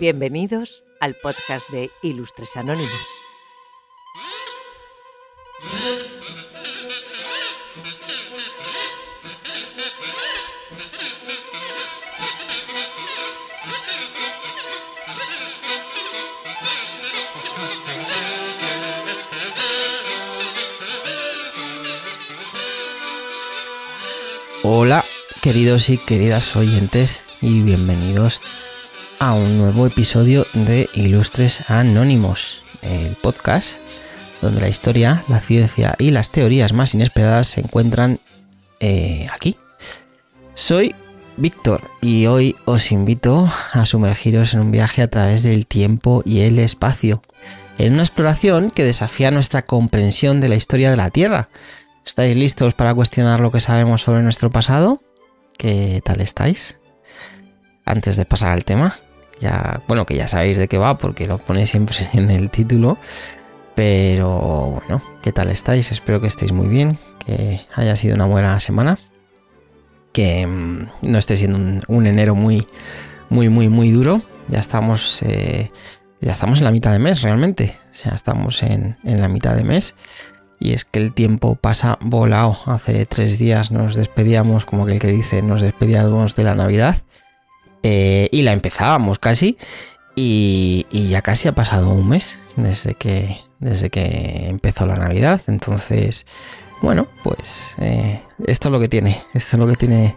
Bienvenidos al podcast de Ilustres Anónimos. Hola, queridos y queridas oyentes, y bienvenidos a un nuevo episodio de Ilustres Anónimos, el podcast donde la historia, la ciencia y las teorías más inesperadas se encuentran eh, aquí. Soy Víctor y hoy os invito a sumergiros en un viaje a través del tiempo y el espacio, en una exploración que desafía nuestra comprensión de la historia de la Tierra. ¿Estáis listos para cuestionar lo que sabemos sobre nuestro pasado? ¿Qué tal estáis? Antes de pasar al tema, ya, bueno, que ya sabéis de qué va porque lo pone siempre en el título. Pero bueno, ¿qué tal estáis? Espero que estéis muy bien, que haya sido una buena semana, que mm, no esté siendo un, enero muy, muy, muy, muy duro. Ya estamos, eh, ya estamos en la mitad de mes realmente. O sea, estamos en, la mitad de mes. Y es que el tiempo pasa volado. Hace tres días nos despedíamos, como aquel que dice, nos despedíamos de la Navidad. Eh, y la empezábamos casi. Y, ya casi ha pasado un mes desde que, desde que empezó la Navidad. Entonces, bueno, pues eh, esto es lo que tiene. Esto es lo que tiene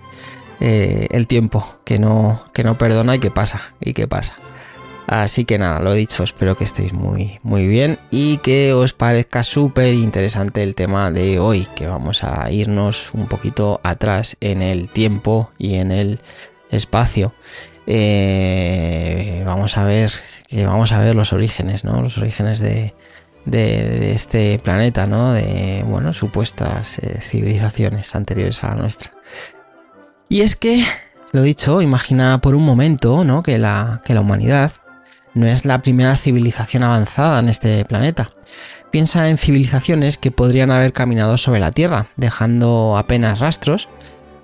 eh, el tiempo. Que no, que no perdona y que pasa. Y que pasa. Así que nada, lo dicho, espero que estéis muy, muy bien y que os parezca súper interesante el tema de hoy, que vamos a irnos un poquito atrás en el tiempo y en el espacio. Eh, vamos a ver que vamos a ver los orígenes, ¿no? Los orígenes de, este planeta, ¿no? De bueno, supuestas eh, civilizaciones anteriores a la nuestra. Y es que, lo dicho, imagina por un momento, ¿no? Que la, que la humanidad no es la primera civilización avanzada en este planeta. Piensa en civilizaciones que podrían haber caminado sobre la Tierra, dejando apenas rastros,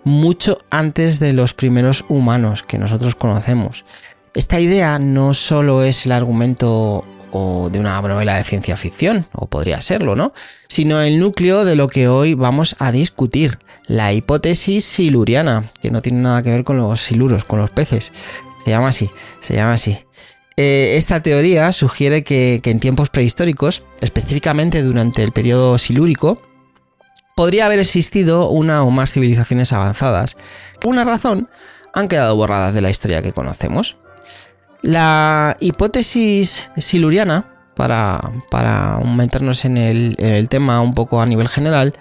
mucho antes de los primeros humanos que nosotros conocemos. Esta idea no solo es el argumento de una novela de ciencia ficción, o podría serlo, ¿no? Sino el núcleo de lo que hoy vamos a discutir, la hipótesis siluriana, que no tiene nada que ver con los siluros, con los peces. Se llama así, se llama así. Eh, esta teoría sugiere que, en tiempos prehistóricos, específicamente durante el periodo silúrico, podría haber existido una o más civilizaciones avanzadas. Por una razón, han quedado borradas de la historia que conocemos. La hipótesis siluriana, para, para meternos en el, tema un poco a nivel general,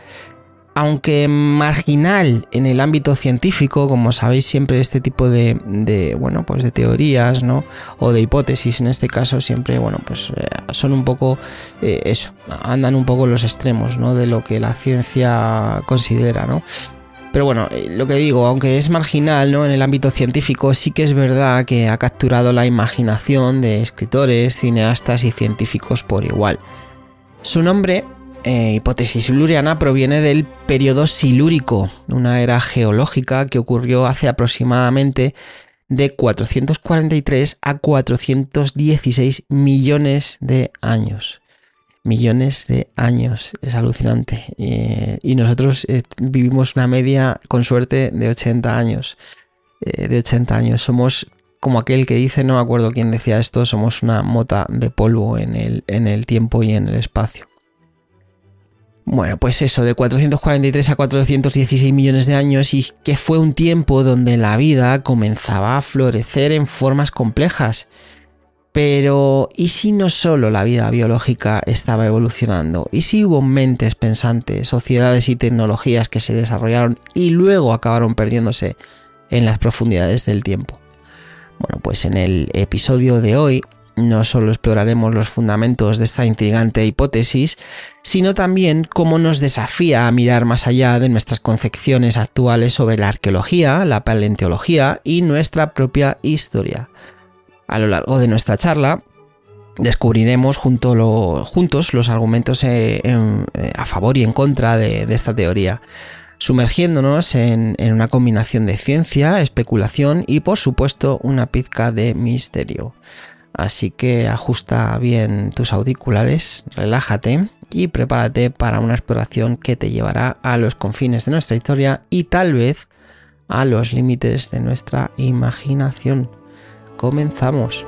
aunque marginal en el ámbito científico, como sabéis siempre este tipo de, bueno, pues de teorías, ¿no? O de hipótesis en este caso siempre, bueno, pues eh, son un poco eh, eso, andan un poco los extremos, ¿no? De lo que la ciencia considera, ¿no? Pero bueno, eh, lo que digo, aunque es marginal ¿no? en el ámbito científico, sí que es verdad que ha capturado la imaginación de escritores, cineastas y científicos por igual. Su nombre, eh, hipótesis siluriana, proviene del periodo silúrico, una era geológica que ocurrió hace aproximadamente de 443 a 416 millones de años millones de años. Es alucinante. y nosotros eh, vivimos una media, con suerte, de 80 años. Eh, de 80 años. Somos como aquel que dice, no me acuerdo quién decía esto, somos una mota de polvo en el, en el tiempo y en el espacio. Bueno, pues eso, de 443 a 416 millones de años y que fue un tiempo donde la vida comenzaba a florecer en formas complejas, pero, ¿y si no solo la vida biológica estaba evolucionando? ¿Y si hubo mentes pensantes, sociedades y tecnologías que se desarrollaron y luego acabaron perdiéndose en las profundidades del tiempo? Bueno, pues en el episodio de hoy no solo exploraremos los fundamentos de esta intrigante hipótesis, sino también cómo nos desafía a mirar más allá de nuestras concepciones actuales sobre la arqueología, la paleontología y nuestra propia historia. A lo largo de nuestra charla descubriremos juntos los argumentos eh, eh, a favor y en contra de, esta teoría. sumergiéndonos en, en, una combinación de ciencia, especulación y por supuesto una pizca de misterio. Así que ajusta bien tus auriculares, relájate y prepárate para una exploración que te llevará a los confines de nuestra historia y tal vez a los límites de nuestra imaginación. Comenzamos.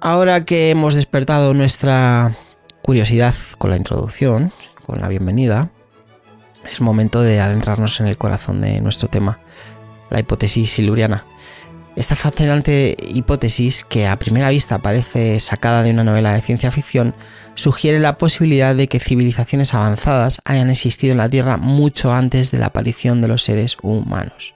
Ahora que hemos despertado nuestra curiosidad con la introducción, con la bienvenida, es momento de adentrarnos en el corazón de nuestro tema, la hipótesis siluriana. Esta fascinante hipótesis, que a primera vista parece sacada de una novela de ciencia ficción, sugiere la posibilidad de que civilizaciones avanzadas hayan existido en la Tierra mucho antes de la aparición de los seres humanos.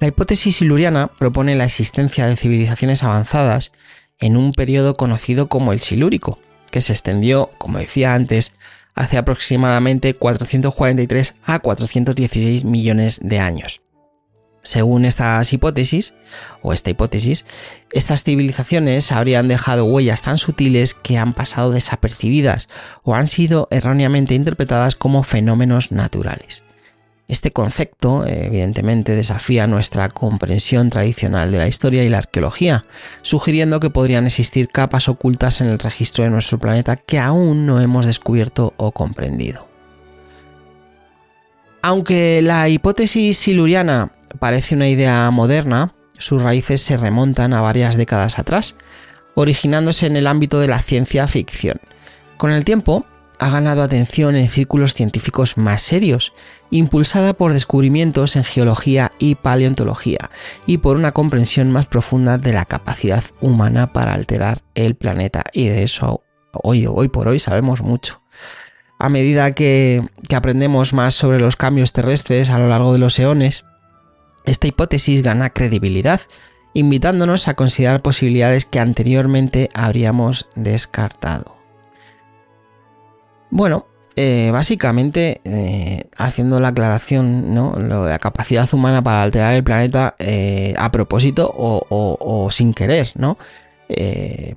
La hipótesis siluriana propone la existencia de civilizaciones avanzadas en un periodo conocido como el Silúrico, que se extendió, como decía antes, hace aproximadamente 443 a 416 millones de años. Según estas hipótesis, o esta hipótesis, estas civilizaciones habrían dejado huellas tan sutiles que han pasado desapercibidas o han sido erróneamente interpretadas como fenómenos naturales. Este concepto, evidentemente, desafía nuestra comprensión tradicional de la historia y la arqueología, sugiriendo que podrían existir capas ocultas en el registro de nuestro planeta que aún no hemos descubierto o comprendido. Aunque la hipótesis siluriana parece una idea moderna, sus raíces se remontan a varias décadas atrás, originándose en el ámbito de la ciencia ficción. Con el tiempo, ha ganado atención en círculos científicos más serios, impulsada por descubrimientos en geología y paleontología, y por una comprensión más profunda de la capacidad humana para alterar el planeta. Y de eso hoy, hoy por hoy sabemos mucho. A medida que, que aprendemos más sobre los cambios terrestres a lo largo de los eones, esta hipótesis gana credibilidad, invitándonos a considerar posibilidades que anteriormente habríamos descartado. Bueno, eh, básicamente, eh, haciendo la aclaración, ¿no? la capacidad humana para alterar el planeta eh, a propósito o, sin querer, ¿no?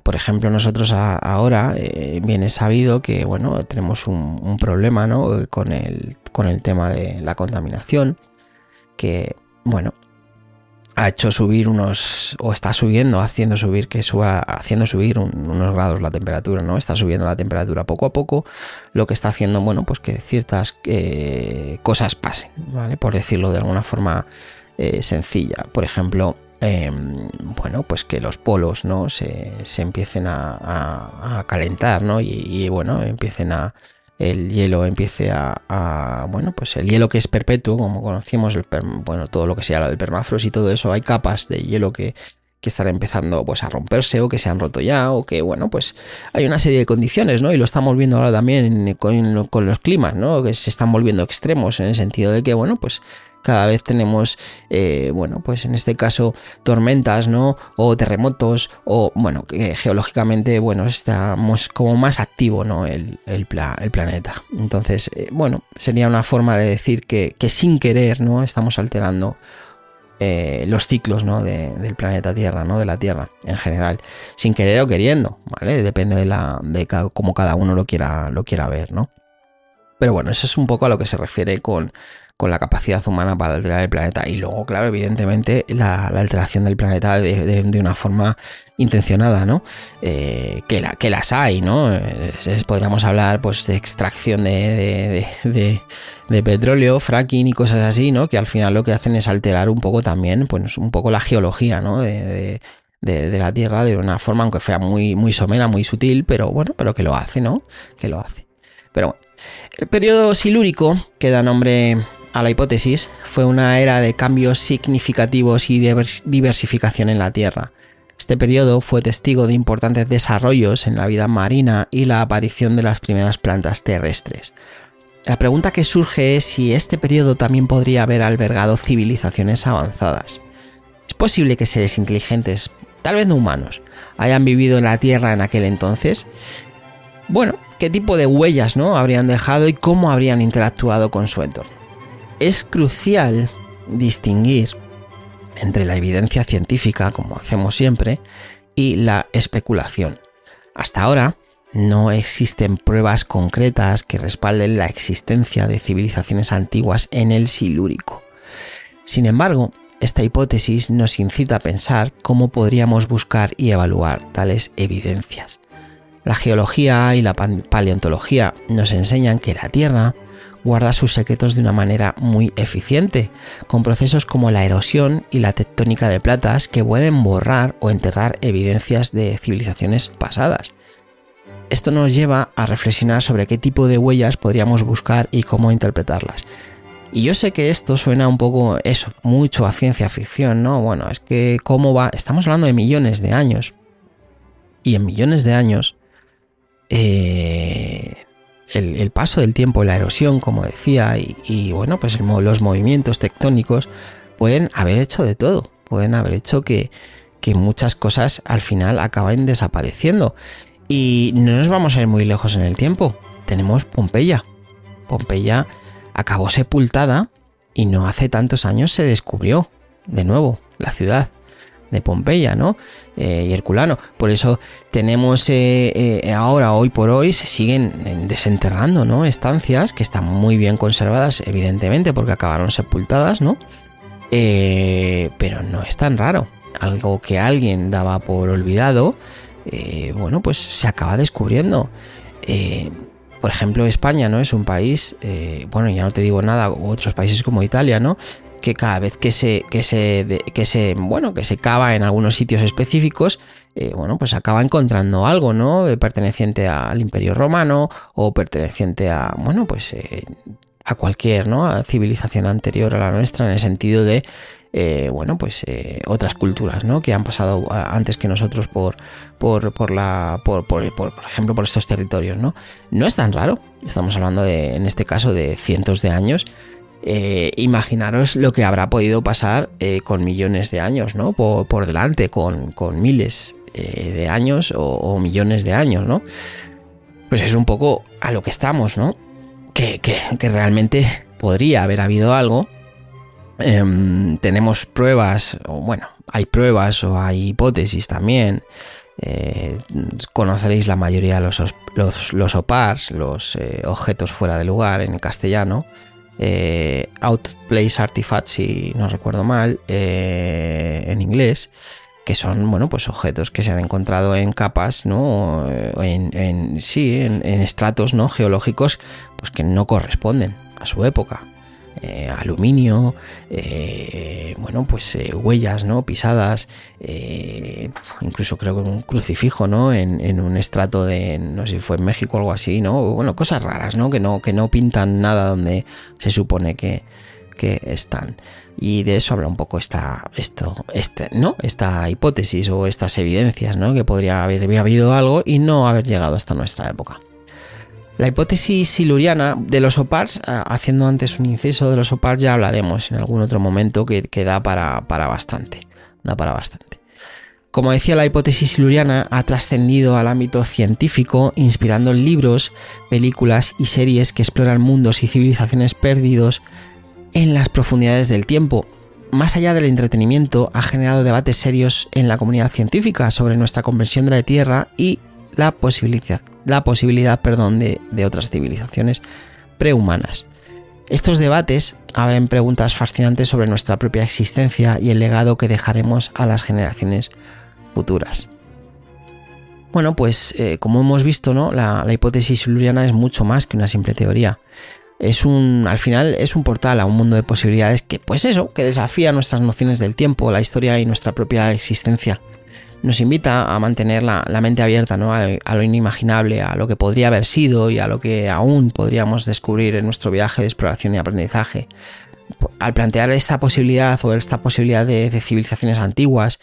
por ejemplo, nosotros ahora bien es sabido que, bueno, tenemos un, un problema, ¿no? Con el, con el tema de la contaminación, que, bueno, ha hecho subir unos, o está subiendo, haciendo subir, que suba, haciendo subir unos grados la temperatura, ¿no? Está subiendo la temperatura poco a poco, lo que está haciendo, bueno, pues que ciertas eh, cosas pasen, ¿vale? Por decirlo de alguna forma eh, sencilla. Por ejemplo, em, bueno, pues que los polos, ¿no? Se, empiecen a, calentar, ¿no? y bueno, empiecen a el hielo empiece a, bueno, pues el hielo que es perpetuo, como conocimos, el bueno, todo lo que sea el permafrost y todo eso, hay capas de hielo que, que están empezando pues a romperse o que se han roto ya o que bueno pues hay una serie de condiciones no y lo estamos viendo ahora también con, con los climas no que se están volviendo extremos en el sentido de que bueno pues cada vez tenemos, eh, bueno, pues en este caso tormentas, ¿no? O terremotos, o bueno, que geológicamente, bueno, estamos como más activo, ¿no? El, el, planeta. Entonces, eh, bueno, sería una forma de decir que, sin querer, ¿no? Estamos alterando eh, los ciclos ¿no? del planeta Tierra, ¿no? de la Tierra en general, sin querer o queriendo, ¿vale? Depende de, la, de cómo cada uno lo quiera, lo quiera ver, ¿no? Pero bueno, eso es un poco a lo que se refiere con, con la capacidad humana para alterar el planeta. Y luego, claro, evidentemente, la, alteración del planeta de, una forma intencionada, ¿no? Eh, que, la, que las hay, ¿no? podríamos hablar pues de extracción de, de, petróleo, fracking y cosas así, ¿no? Que al final lo que hacen es alterar un poco también, pues un poco la geología, ¿no? de, la Tierra de una forma, aunque sea muy, muy somera, muy sutil, pero bueno, pero que lo hace, ¿no? Que lo hace. Pero bueno, el periodo silúrico, que da nombre a la hipótesis, fue una era de cambios significativos y diversificación en la Tierra. Este periodo fue testigo de importantes desarrollos en la vida marina y la aparición de las primeras plantas terrestres. La pregunta que surge es si este periodo también podría haber albergado civilizaciones avanzadas. ¿Es posible que seres inteligentes, tal vez no humanos, hayan vivido en la Tierra en aquel entonces? Bueno, ¿qué tipo de huellas ¿no? habrían dejado y cómo habrían interactuado con su entorno? Es crucial distinguir entre la evidencia científica, como hacemos siempre, y la especulación. Hasta ahora no existen pruebas concretas que respalden la existencia de civilizaciones antiguas en el Silúrico. Sin embargo, esta hipótesis nos incita a pensar cómo podríamos buscar y evaluar tales evidencias. La geología y la paleontología nos enseñan que la Tierra guarda sus secretos de una manera muy eficiente, con procesos como la erosión y la tectónica de platas que pueden borrar o enterrar evidencias de civilizaciones pasadas. Esto nos lleva a reflexionar sobre qué tipo de huellas podríamos buscar y cómo interpretarlas. Y yo sé que esto suena un poco eso, mucho a ciencia ficción, ¿no? Bueno, es que cómo va, estamos hablando de millones de años. Y en millones de años, eh, el, paso del tiempo, la erosión, como decía, y, bueno, pues los movimientos tectónicos pueden haber hecho de todo, pueden haber hecho que, que muchas cosas al final acaben desapareciendo. Y no nos vamos a ir muy lejos en el tiempo. Tenemos Pompeya. Pompeya acabó sepultada y no hace tantos años se descubrió de nuevo la ciudad de Pompeya, ¿no? Eh, y Herculano. Por eso tenemos eh, eh, ahora, hoy por hoy, se siguen desenterrando, ¿no? Estancias que están muy bien conservadas, evidentemente, porque acabaron sepultadas, ¿no? pero no es tan raro. Algo que alguien daba por olvidado, bueno, pues se acaba descubriendo. por ejemplo, España, ¿no? Es un país, bueno, ya no te digo nada, otros países como Italia, ¿no? Que cada vez que se, que se, que se, bueno, que se cava en algunos sitios específicos, eh, bueno, pues acaba encontrando algo, ¿no? Perteneciente al Imperio Romano o perteneciente a, bueno, pues eh, a cualquier, ¿no? civilización anterior a la nuestra en el sentido de, eh, bueno, pues otras culturas, ¿no? Que han pasado antes que nosotros por, por, por la, por, por, por, ejemplo, por estos territorios, ¿no? No es tan raro. Estamos hablando de, en este caso, de cientos de años eh, imaginaros lo que habrá podido pasar eh, con millones de años, ¿no? Por, delante, con, miles eh, de años o, millones de años, ¿no? Pues es un poco a lo que estamos, ¿no? Que, realmente podría haber habido algo. Em, tenemos pruebas, o bueno, hay pruebas o hay hipótesis también. conoceréis la mayoría de los, los, los OPARs, los objetos fuera de lugar en castellano eh, Outplace Artifacts, si no recuerdo mal, eh, en inglés, que son, bueno, pues objetos que se han encontrado en capas, ¿no? En, sí, en, estratos, ¿no? Geológicos, pues que no corresponden a su época. Eh, aluminio, eh, bueno, pues eh, huellas, ¿no? Pisadas, incluso creo que un crucifijo, ¿no? En, un estrato de, no sé si fue en México o algo así, ¿no? Bueno, cosas raras, ¿no? Que no, que no pintan nada donde se supone que, que están. Y de eso habla un poco esta, esto, este, ¿no? esta hipótesis o estas evidencias, ¿no? que podría haber habido algo y no haber llegado hasta nuestra época. La hipótesis siluriana de los OPARs, haciendo antes un inciso de los OPARs, ya hablaremos en algún otro momento que, da para, para bastante. Da para bastante. Como decía, la hipótesis siluriana ha trascendido al ámbito científico, inspirando libros, películas y series que exploran mundos y civilizaciones perdidos en las profundidades del tiempo. Más allá del entretenimiento, ha generado debates serios en la comunidad científica sobre nuestra conversión de la Tierra y la posibilidad, la posibilidad perdón, de, otras civilizaciones prehumanas. Estos debates abren preguntas fascinantes sobre nuestra propia existencia y el legado que dejaremos a las generaciones futuras. Bueno, pues eh, como hemos visto, ¿no? La, hipótesis siluriana es mucho más que una simple teoría. Es un, al final es un portal a un mundo de posibilidades que, pues eso, que desafía nuestras nociones del tiempo, la historia y nuestra propia existencia nos invita a mantener la, mente abierta ¿no? a, lo inimaginable, a lo que podría haber sido y a lo que aún podríamos descubrir en nuestro viaje de exploración y aprendizaje. Al plantear esta posibilidad o esta posibilidad de, civilizaciones antiguas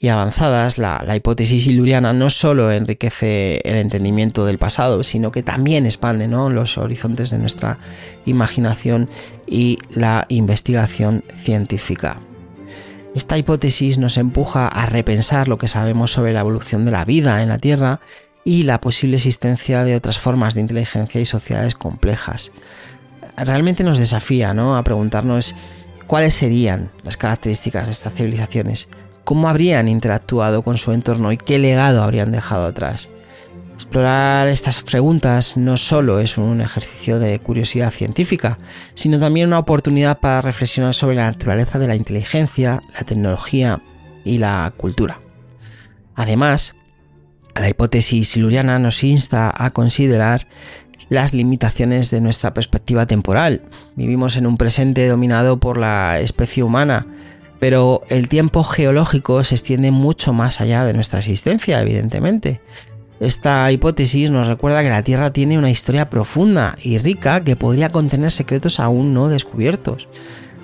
y avanzadas, la, hipótesis iluriana no solo enriquece el entendimiento del pasado, sino que también expande los horizontes de nuestra imaginación y la investigación científica. Esta hipótesis nos empuja a repensar lo que sabemos sobre la evolución de la vida en la Tierra y la posible existencia de otras formas de inteligencia y sociedades complejas. Realmente nos desafía ¿no? a preguntarnos cuáles serían las características de estas civilizaciones, cómo habrían interactuado con su entorno y qué legado habrían dejado atrás. Explorar estas preguntas no solo es un ejercicio de curiosidad científica, sino también una oportunidad para reflexionar sobre la naturaleza de la inteligencia, la tecnología y la cultura. Además, la hipótesis siluriana nos insta a considerar las limitaciones de nuestra perspectiva temporal. Vivimos en un presente dominado por la especie humana, pero el tiempo geológico se extiende mucho más allá de nuestra existencia, evidentemente. Esta hipótesis nos recuerda que la Tierra tiene una historia profunda y rica que podría contener secretos aún no descubiertos.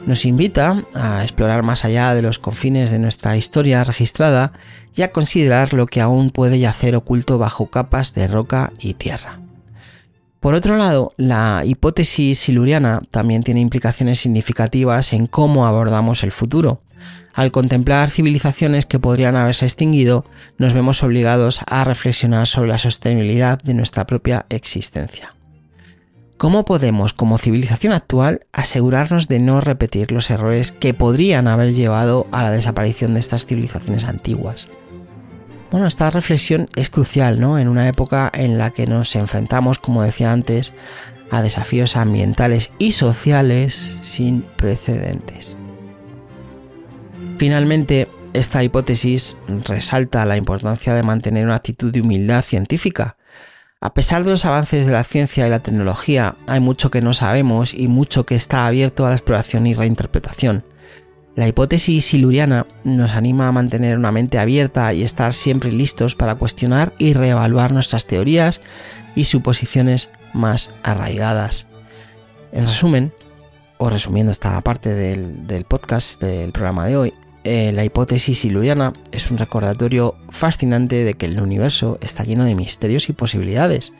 Nos invita a explorar más allá de los confines de nuestra historia registrada y a considerar lo que aún puede yacer oculto bajo capas de roca y tierra. Por otro lado, la hipótesis siluriana también tiene implicaciones significativas en cómo abordamos el futuro. Al contemplar civilizaciones que podrían haberse extinguido, nos vemos obligados a reflexionar sobre la sostenibilidad de nuestra propia existencia. ¿Cómo podemos, como civilización actual, asegurarnos de no repetir los errores que podrían haber llevado a la desaparición de estas civilizaciones antiguas? Bueno, esta reflexión es crucial, ¿no? En una época en la que nos enfrentamos, como decía antes, a desafíos ambientales y sociales sin precedentes. Finalmente, esta hipótesis resalta la importancia de mantener una actitud de humildad científica. A pesar de los avances de la ciencia y la tecnología, hay mucho que no sabemos y mucho que está abierto a la exploración y reinterpretación. La hipótesis siluriana nos anima a mantener una mente abierta y estar siempre listos para cuestionar y reevaluar nuestras teorías y suposiciones más arraigadas. En resumen, o resumiendo esta parte del, del podcast del programa de hoy, eh, la hipótesis siluriana es un recordatorio fascinante de que el universo está lleno de misterios y posibilidades.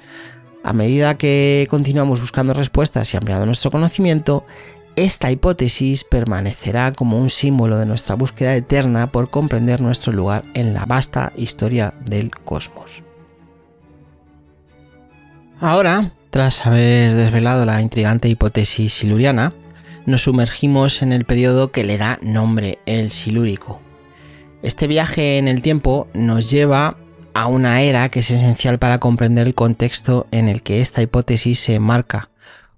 A medida que continuamos buscando respuestas y ampliando nuestro conocimiento, esta hipótesis permanecerá como un símbolo de nuestra búsqueda eterna por comprender nuestro lugar en la vasta historia del cosmos. Ahora, tras haber desvelado la intrigante hipótesis siluriana, nos sumergimos en el periodo que le da nombre, el Silúrico. Este viaje en el tiempo nos lleva a una era que es esencial para comprender el contexto en el que esta hipótesis se enmarca,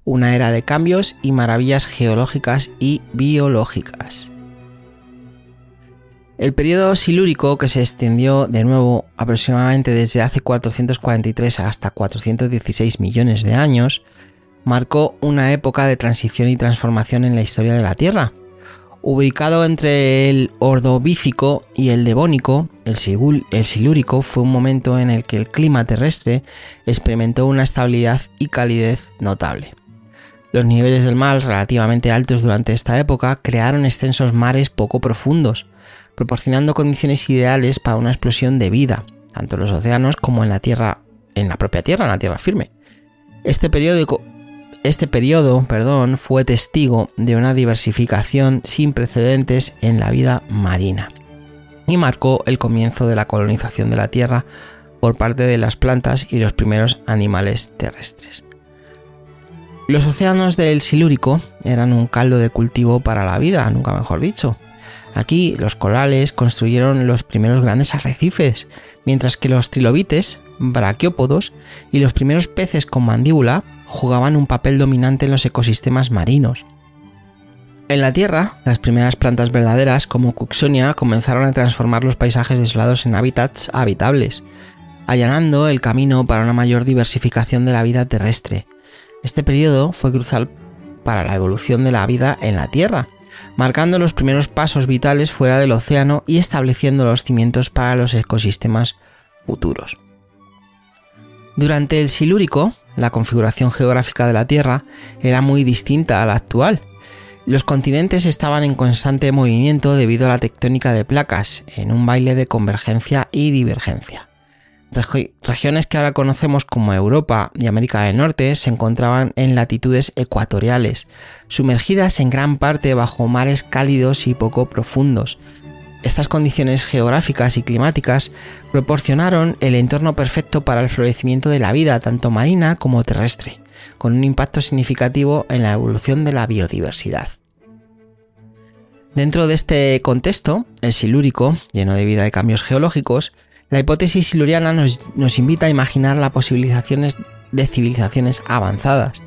una era de cambios y maravillas geológicas y biológicas. El periodo silúrico, que se extendió de nuevo aproximadamente desde hace 443 hasta 416 millones de años, marcó una época de transición y transformación en la historia de la Tierra. Ubicado entre el Ordovícico y el Devónico, el, el Silúrico fue un momento en el que el clima terrestre experimentó una estabilidad y calidez notable. Los niveles del mar relativamente altos durante esta época crearon extensos mares poco profundos, proporcionando condiciones ideales para una explosión de vida, tanto en los océanos como en la tierra, en la propia tierra, en la tierra firme. Este periodo este periodo perdón, fue testigo de una diversificación sin precedentes en la vida marina y marcó el comienzo de la colonización de la Tierra por parte de las plantas y los primeros animales terrestres. Los océanos del Silúrico eran un caldo de cultivo para la vida, nunca mejor dicho. Aquí los corales construyeron los primeros grandes arrecifes, mientras que los trilobites, braquiópodos y los primeros peces con mandíbula jugaban un papel dominante en los ecosistemas marinos. En la Tierra, las primeras plantas verdaderas, como Cuxonia, comenzaron a transformar los paisajes desolados en hábitats habitables, allanando el camino para una mayor diversificación de la vida terrestre. Este periodo fue crucial para la evolución de la vida en la Tierra, marcando los primeros pasos vitales fuera del océano y estableciendo los cimientos para los ecosistemas futuros. Durante el Silúrico, la configuración geográfica de la Tierra era muy distinta a la actual. Los continentes estaban en constante movimiento debido a la tectónica de placas, en un baile de convergencia y divergencia. regiones que ahora conocemos como Europa y América del Norte se encontraban en latitudes ecuatoriales, sumergidas en gran parte bajo mares cálidos y poco profundos, estas condiciones geográficas y climáticas proporcionaron el entorno perfecto para el florecimiento de la vida, tanto marina como terrestre, con un impacto significativo en la evolución de la biodiversidad. Dentro de este contexto, el silúrico, lleno de vida y cambios geológicos, la hipótesis siluriana nos, nos invita a imaginar las posibilidades de civilizaciones avanzadas.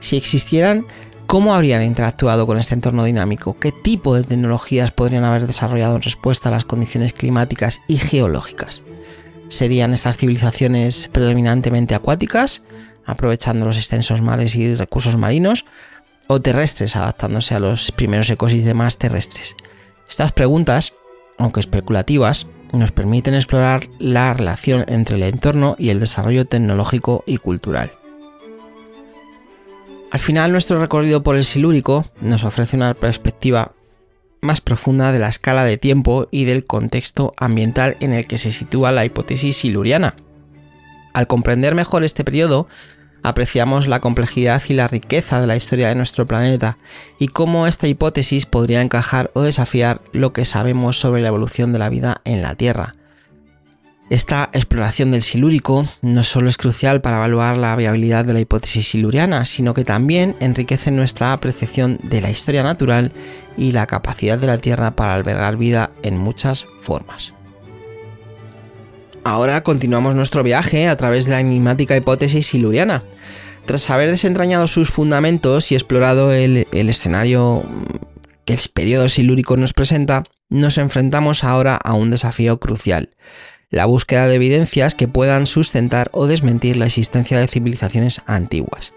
Si existieran, ¿cómo habrían interactuado con este entorno dinámico? ¿Qué tipo de tecnologías podrían haber desarrollado en respuesta a las condiciones climáticas y geológicas? ¿Serían estas civilizaciones predominantemente acuáticas, aprovechando los extensos mares y recursos marinos? ¿O terrestres, adaptándose a los primeros ecosistemas terrestres? Estas preguntas, aunque especulativas, nos permiten explorar la relación entre el entorno y el desarrollo tecnológico y cultural. Al final, nuestro recorrido por el Silúrico nos ofrece una perspectiva más profunda de la escala de tiempo y del contexto ambiental en el que se sitúa la hipótesis siluriana. Al comprender mejor este periodo, apreciamos la complejidad y la riqueza de la historia de nuestro planeta y cómo esta hipótesis podría encajar o desafiar lo que sabemos sobre la evolución de la vida en la Tierra. Esta exploración del silúrico no solo es crucial para evaluar la viabilidad de la hipótesis siluriana, sino que también enriquece nuestra apreciación de la historia natural y la capacidad de la Tierra para albergar vida en muchas formas. Ahora continuamos nuestro viaje a través de la enigmática hipótesis siluriana. Tras haber desentrañado sus fundamentos y explorado el, escenario que el periodo silúrico nos presenta, nos enfrentamos ahora a un desafío crucial, la búsqueda de evidencias que puedan sustentar o desmentir la existencia de civilizaciones antiguas.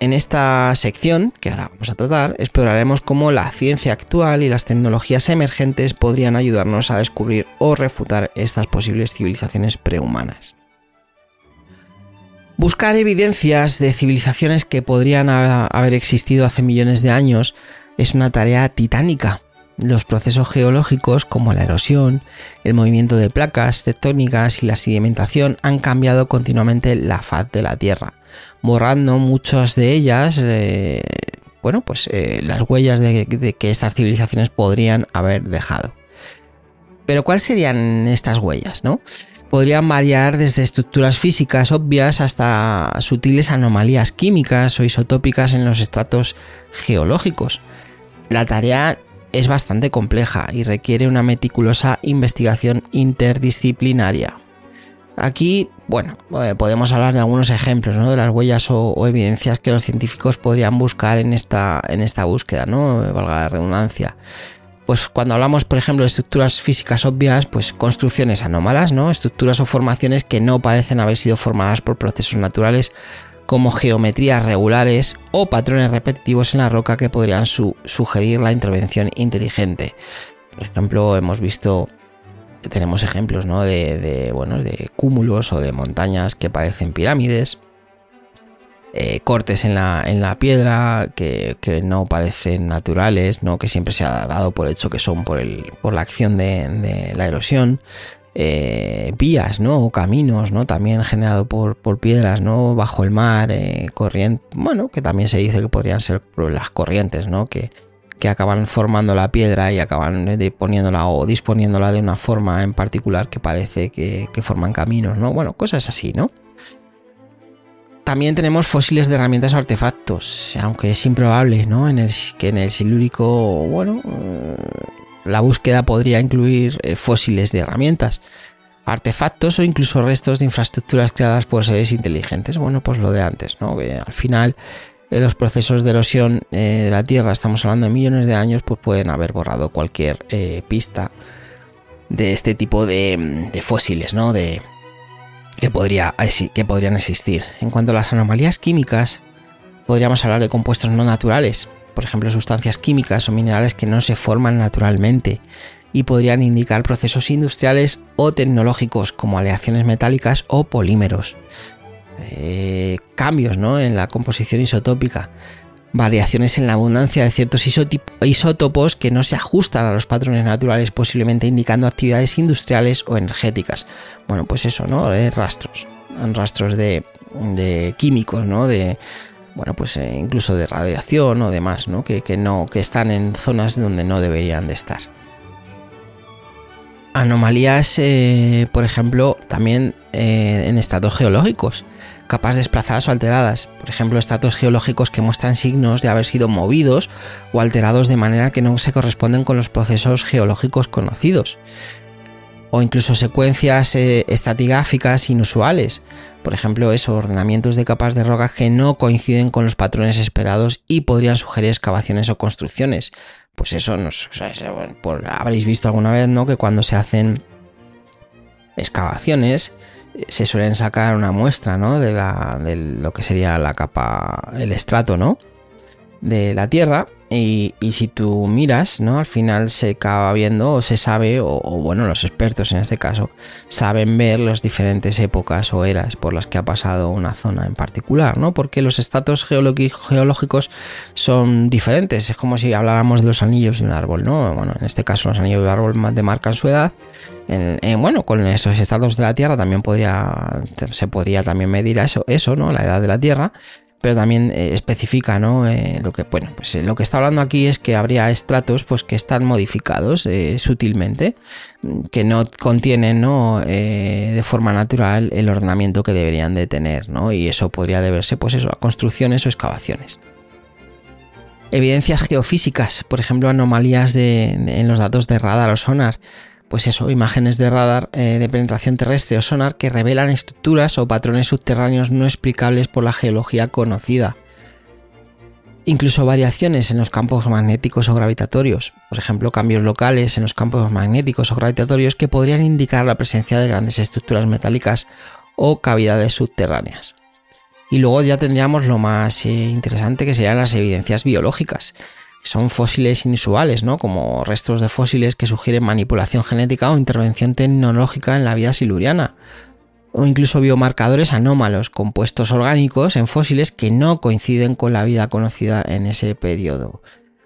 En esta sección, que ahora vamos a tratar, exploraremos cómo la ciencia actual y las tecnologías emergentes podrían ayudarnos a descubrir o refutar estas posibles civilizaciones prehumanas. Buscar evidencias de civilizaciones que podrían haber existido hace millones de años es una tarea titánica. Los procesos geológicos como la erosión, el movimiento de placas tectónicas y la sedimentación han cambiado continuamente la faz de la Tierra borrando muchas de ellas, eh, bueno, pues eh, las huellas de, que estas civilizaciones podrían haber dejado. Pero ¿cuáles serían estas huellas, no? Podrían variar desde estructuras físicas obvias hasta sutiles anomalías químicas o isotópicas en los estratos geológicos. La tarea es bastante compleja y requiere una meticulosa investigación interdisciplinaria. Aquí, bueno, eh, podemos hablar de algunos ejemplos, ¿no? De las huellas o, evidencias que los científicos podrían buscar en esta, en esta búsqueda, ¿no? Valga la redundancia. Pues cuando hablamos, por ejemplo, de estructuras físicas obvias, pues construcciones anómalas, ¿no? Estructuras o formaciones que no parecen haber sido formadas por procesos naturales como geometrías regulares o patrones repetitivos en la roca que podrían sugerir la intervención inteligente. Por ejemplo, hemos visto tenemos ejemplos ¿no? de, bueno, de cúmulos o de montañas que parecen pirámides. Eh, cortes en la, en la piedra que, no parecen naturales, ¿no? que siempre se ha dado por hecho que son por, el, por la acción de, la erosión. Eh, vías, ¿no? O caminos, ¿no? También generado por, por piedras, ¿no? Bajo el mar, eh, corriente, bueno, que también se dice que podrían ser las corrientes, ¿no? Que, que acaban formando la piedra y acaban poniéndola o disponiéndola de una forma en particular que parece que, forman caminos, ¿no? Bueno, cosas así, ¿no? También tenemos fósiles de herramientas o artefactos, aunque es improbable, ¿no? En el, que en el silúrico, bueno, eh, la búsqueda podría incluir eh, fósiles de herramientas, artefactos o incluso restos de infraestructuras creadas por seres inteligentes. Bueno, pues lo de antes, ¿no? Al final los procesos de erosión eh, de la Tierra, estamos hablando de millones de años, pues pueden haber borrado cualquier eh, pista de este tipo de, fósiles, ¿no? De, que, podría, que podrían existir. En cuanto a las anomalías químicas, podríamos hablar de compuestos no naturales, por ejemplo, sustancias químicas o minerales que no se forman naturalmente y podrían indicar procesos industriales o tecnológicos como aleaciones metálicas o polímeros. Eh, cambios en la composición isotópica, variaciones en la abundancia de ciertos isótopos que no se ajustan a los patrones naturales, posiblemente indicando actividades industriales o energéticas. Bueno, pues eso, ¿no? Eh, rastros, rastros de, químicos, ¿no? De, bueno, pues eh, incluso de radiación o demás, ¿no? Que, no, que están en zonas donde no deberían de estar. Anomalías, por ejemplo, también eh, en estratos geológicos, capas desplazadas o alteradas, por ejemplo, estratos geológicos que muestran signos de haber sido movidos o alterados de manera que no se corresponden con los procesos geológicos conocidos o incluso secuencias eh, estratigráficas inusuales. Por ejemplo, esos ordenamientos de capas de roca que no coinciden con los patrones esperados y podrían sugerir excavaciones o construcciones. Pues eso nos, habréis visto alguna vez, ¿no? Que cuando se hacen excavaciones eh, se suelen sacar una muestra, ¿no? De, de lo que sería la capa, el estrato, ¿no? De la Tierra y, si tú miras, ¿no? Al final se acaba viendo o se sabe, o, bueno, los expertos en este caso, saben ver las diferentes épocas o eras por las que ha pasado una zona en particular, ¿no? Porque los estatus geológicos son diferentes. Es como si habláramos de los anillos de un árbol, ¿no? Bueno, en este caso los anillos de árbol demarcan su edad. bueno, con esos estados de la Tierra también podría, se podría también medir eso, eso, ¿no? La edad de la Tierra pero también eh, especifica, ¿no? Eh, lo que, bueno, pues eh, lo que está hablando aquí es que habría estratos pues, que están modificados sutilmente, mm, que no contienen, ¿no? de forma natural el ordenamiento que deberían de tener, ¿no? Y eso podría deberse, pues eso, a construcciones o excavaciones. Evidencias geofísicas, por ejemplo, anomalías en los datos de radar o sonar, pues eso, imágenes de radar eh, de penetración terrestre o sonar que revelan estructuras o patrones subterráneos no explicables por la geología conocida. Incluso variaciones en los campos magnéticos o gravitatorios, por ejemplo, cambios locales en los campos magnéticos o gravitatorios que podrían indicar la presencia de grandes estructuras metálicas o cavidades subterráneas. Y luego ya tendríamos lo más eh, interesante que serían las evidencias biológicas, son fósiles inusuales, ¿no? Como restos de fósiles que sugieren manipulación genética o intervención tecnológica en la vida siluriana. O incluso biomarcadores anómalos, compuestos orgánicos en fósiles que no coinciden con la vida conocida en ese periodo.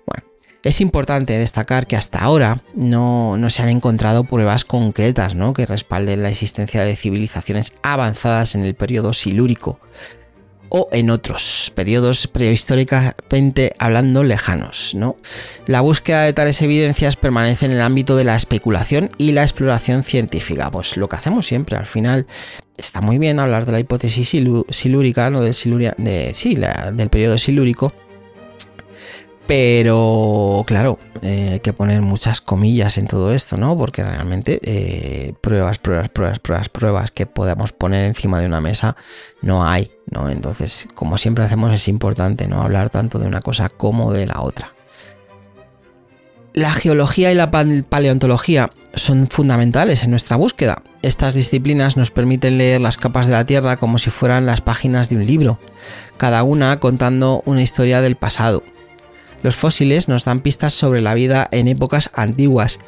Bueno, es importante destacar que hasta ahora no, no se han encontrado pruebas concretas ¿no? que respalden la existencia de civilizaciones avanzadas en el periodo silúrico o en otros periodos prehistóricamente hablando lejanos. ¿no? La búsqueda de tales evidencias permanece en el ámbito de la especulación y la exploración científica. Pues lo que hacemos siempre, al final está muy bien hablar de la hipótesis silúrica, ¿no? del, siluria, de, sí, del periodo silúrico, pero claro, eh, hay que poner muchas comillas en todo esto, ¿no? Porque realmente eh, pruebas, pruebas, pruebas, pruebas, pruebas que podamos poner encima de una mesa no hay, ¿no? Entonces, como siempre hacemos, es importante no hablar tanto de una cosa como de la otra. La geología y la paleontología son fundamentales en nuestra búsqueda. Estas disciplinas nos permiten leer las capas de la Tierra como si fueran las páginas de un libro, cada una contando una historia del pasado los fósiles nos dan pistas sobre la vida en épocas antiguas,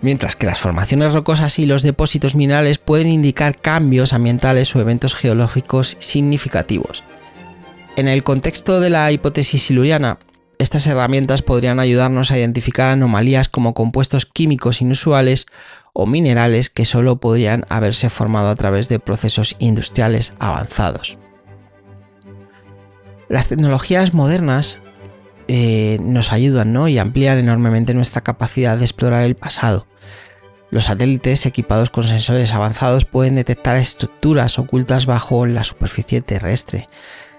mientras que las formaciones rocosas y los depósitos minerales pueden indicar cambios ambientales o eventos geológicos significativos. En el contexto de la hipótesis siluriana, estas herramientas podrían ayudarnos a identificar anomalías como compuestos químicos inusuales o minerales que solo podrían haberse formado a través de procesos industriales avanzados. Las tecnologías modernas eh, nos ayudan y amplían enormemente nuestra capacidad de explorar el pasado. Los satélites equipados con sensores avanzados pueden detectar estructuras ocultas bajo la superficie terrestre,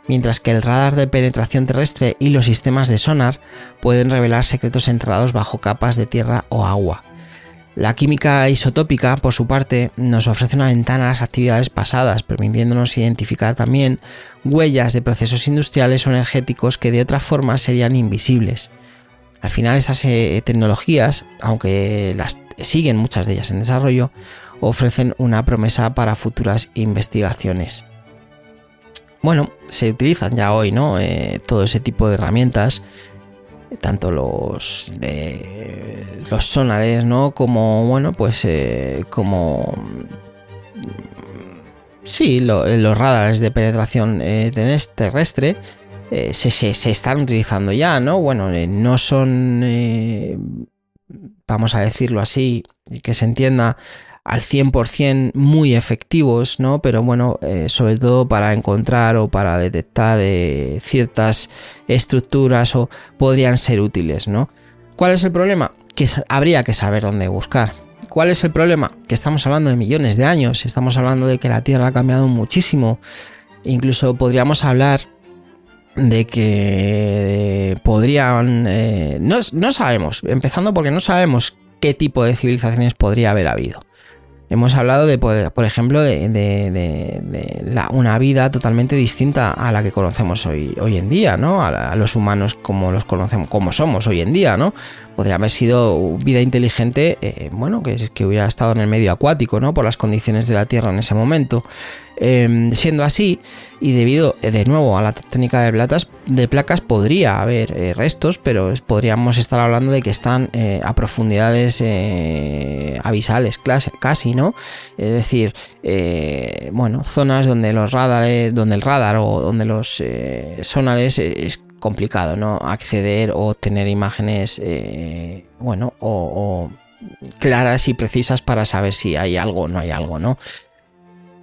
mientras que el radar de penetración terrestre y los sistemas de sonar pueden revelar secretos enterrados bajo capas de tierra o agua. La química isotópica, por su parte, nos ofrece una ventana a las actividades pasadas, permitiéndonos identificar también huellas de procesos industriales o energéticos que de otra forma serían invisibles. Al final estas eh, tecnologías, aunque las siguen muchas de ellas en desarrollo, ofrecen una promesa para futuras investigaciones. Bueno, se utilizan ya hoy, ¿no? Eh, todo ese tipo de herramientas tanto los los sonares, ¿no? Como, bueno, pues eh, como... Sí, los radares de penetración eh, terrestre eh, se, están utilizando ya, ¿no? Bueno, no son, vamos a decirlo así, que se entienda al 100% muy efectivos, ¿no? Pero bueno, eh, sobre todo para encontrar o para detectar eh, ciertas estructuras o podrían ser útiles, ¿no? ¿Cuál es el problema? Que habría que saber dónde buscar. ¿Cuál es el problema? Que estamos hablando de millones de años, estamos hablando de que la Tierra ha cambiado muchísimo. Incluso podríamos hablar de que podrían... Eh, no, sabemos, empezando porque no sabemos qué tipo de civilizaciones podría haber habido. Hemos hablado de, por ejemplo, de, una vida totalmente distinta a la que conocemos hoy, hoy en día, ¿no? A, los humanos como los conocemos, como somos hoy en día, ¿no? Podría haber sido vida inteligente, eh, bueno, que, hubiera estado en el medio acuático, ¿no? Por las condiciones de la Tierra en ese momento. Em, siendo así, y debido eh, de nuevo a la técnica de, platas, de placas, podría haber eh, restos, pero podríamos estar hablando de que están a profundidades avisales, casi, ¿no? Es decir, bueno, zonas donde los radares, donde el radar o donde los sonares es complicado, ¿no? Acceder o tener imágenes, bueno, o claras y precisas para saber si hay algo o no hay algo, ¿no?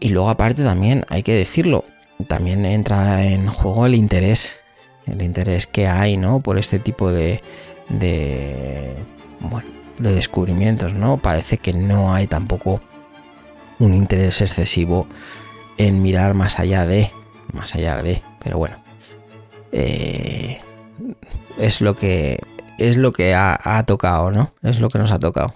Y luego aparte también, hay que decirlo, también entra en juego el interés, el interés que hay, ¿no? Por este tipo de, de, bueno, de descubrimientos, ¿no? Parece que no hay tampoco un interés excesivo en mirar más allá de, más allá de, pero bueno, eh, es lo que es lo que ha, ha tocado, ¿no? Es lo que nos ha tocado.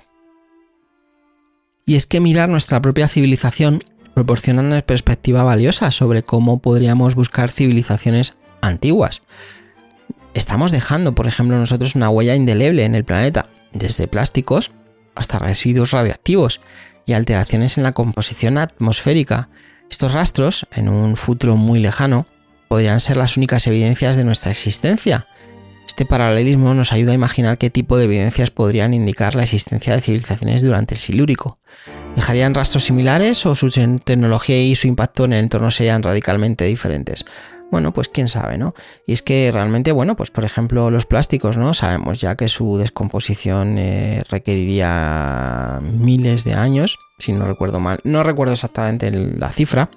Y es que mirar nuestra propia civilización proporciona una perspectiva valiosa sobre cómo podríamos buscar civilizaciones antiguas. Estamos dejando, por ejemplo, nosotros una huella indeleble en el planeta, desde plásticos hasta residuos radiactivos y alteraciones en la composición atmosférica. Estos rastros, en un futuro muy lejano, podrían ser las únicas evidencias de nuestra existencia. Este paralelismo nos ayuda a imaginar qué tipo de evidencias podrían indicar la existencia de civilizaciones durante el Silúrico. ¿Dejarían rastros similares o su tecnología y su impacto en el entorno serían radicalmente diferentes? Bueno, pues quién sabe, ¿no? Y es que realmente, bueno, pues por ejemplo los plásticos, ¿no? Sabemos ya que su descomposición eh, requeriría miles de años, si no recuerdo mal. No recuerdo exactamente la cifra,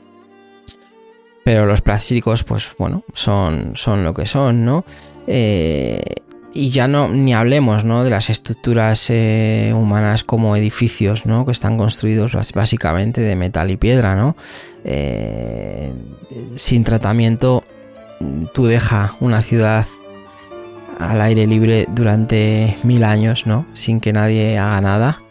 pero los plásticos, pues bueno, son, son lo que son, ¿no? Eh, y ya no ni hablemos ¿no? de las estructuras eh, humanas como edificios ¿no? que están construidos básicamente de metal y piedra ¿no? Eh, sin tratamiento tú deja una ciudad al aire libre durante mil años ¿no? sin que nadie haga nada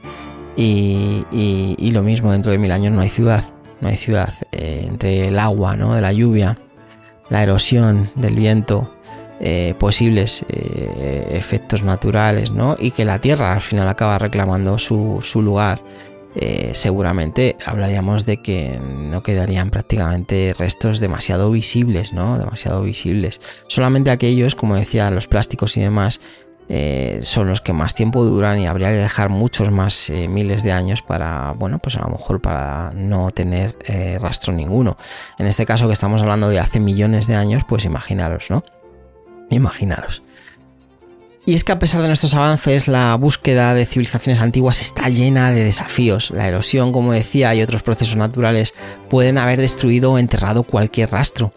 y, y, lo mismo dentro de mil años no hay ciudad no hay ciudad eh, entre el agua ¿no? de la lluvia la erosión del viento eh, posibles eh, efectos naturales, ¿no? Y que la Tierra al final acaba reclamando su, lugar. Eh, seguramente hablaríamos de que no quedarían prácticamente restos demasiado visibles, ¿no? Demasiado visibles. Solamente aquellos, como decía, los plásticos y demás, son los que más tiempo duran y habría que dejar muchos más miles de años para, bueno, pues a lo mejor para no tener rastro ninguno. En este caso que estamos hablando de hace millones de años, pues imaginaros, ¿no? Imaginaros. Y es que a pesar de nuestros avances, la búsqueda de civilizaciones antiguas está llena de desafíos. La erosión, como decía, y otros procesos naturales pueden haber destruido o enterrado cualquier rastro.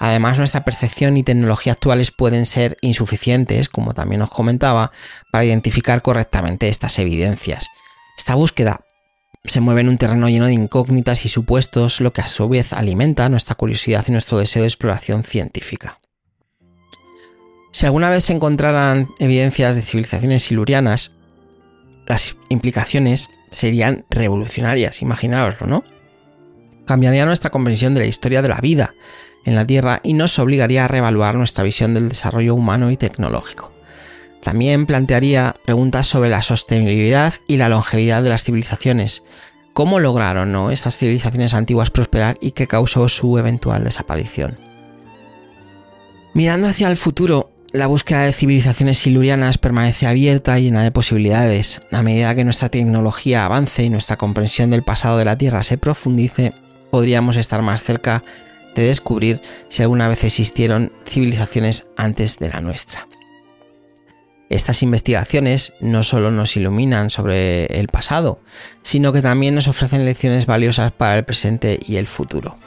Además, nuestra percepción y tecnología actuales pueden ser insuficientes, como también os comentaba, para identificar correctamente estas evidencias. Esta búsqueda se mueve en un terreno lleno de incógnitas y supuestos, lo que a su vez alimenta nuestra curiosidad y nuestro deseo de exploración científica. Si alguna vez se encontraran evidencias de civilizaciones silurianas, las implicaciones serían revolucionarias, imaginaoslo, ¿no? Cambiaría nuestra comprensión de la historia de la vida en la Tierra y nos obligaría a reevaluar nuestra visión del desarrollo humano y tecnológico. También plantearía preguntas sobre la sostenibilidad y la longevidad de las civilizaciones. ¿Cómo lograron ¿no? estas civilizaciones antiguas prosperar y qué causó su eventual desaparición? Mirando hacia el futuro, la búsqueda de civilizaciones silurianas permanece abierta y llena de posibilidades. A medida que nuestra tecnología avance y nuestra comprensión del pasado de la Tierra se profundice, podríamos estar más cerca de descubrir si alguna vez existieron civilizaciones antes de la nuestra. Estas investigaciones no solo nos iluminan sobre el pasado, sino que también nos ofrecen lecciones valiosas para el presente y el futuro.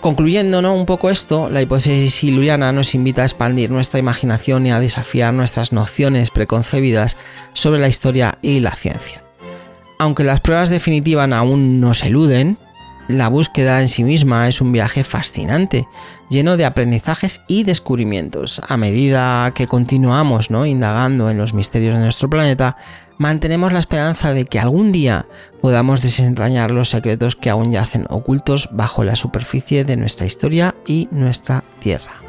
Concluyendo ¿no? un poco esto, la hipótesis siluriana nos invita a expandir nuestra imaginación y a desafiar nuestras nociones preconcebidas sobre la historia y la ciencia. Aunque las pruebas definitivas aún nos eluden, la búsqueda en sí misma es un viaje fascinante, lleno de aprendizajes y descubrimientos. A medida que continuamos ¿no? indagando en los misterios de nuestro planeta, mantenemos la esperanza de que algún día podamos desentrañar los secretos que aún yacen ocultos bajo la superficie de nuestra historia y nuestra Tierra.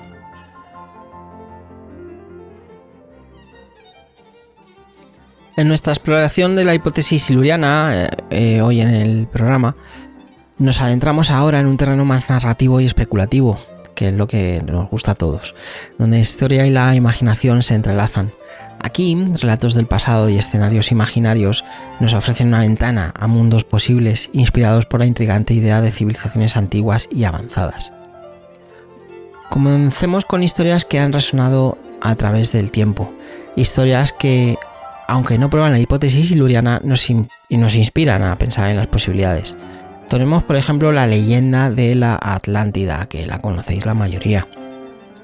En nuestra exploración de la hipótesis siluriana, eh, eh, hoy en el programa, nos adentramos ahora en un terreno más narrativo y especulativo, que es lo que nos gusta a todos, donde la historia y la imaginación se entrelazan. Aquí, relatos del pasado y escenarios imaginarios nos ofrecen una ventana a mundos posibles inspirados por la intrigante idea de civilizaciones antiguas y avanzadas. Comencemos con historias que han resonado a través del tiempo, historias que, aunque no prueban la hipótesis iluriana, nos, nos inspiran a pensar en las posibilidades. Tenemos, por ejemplo, la leyenda de la Atlántida, que la conocéis la mayoría.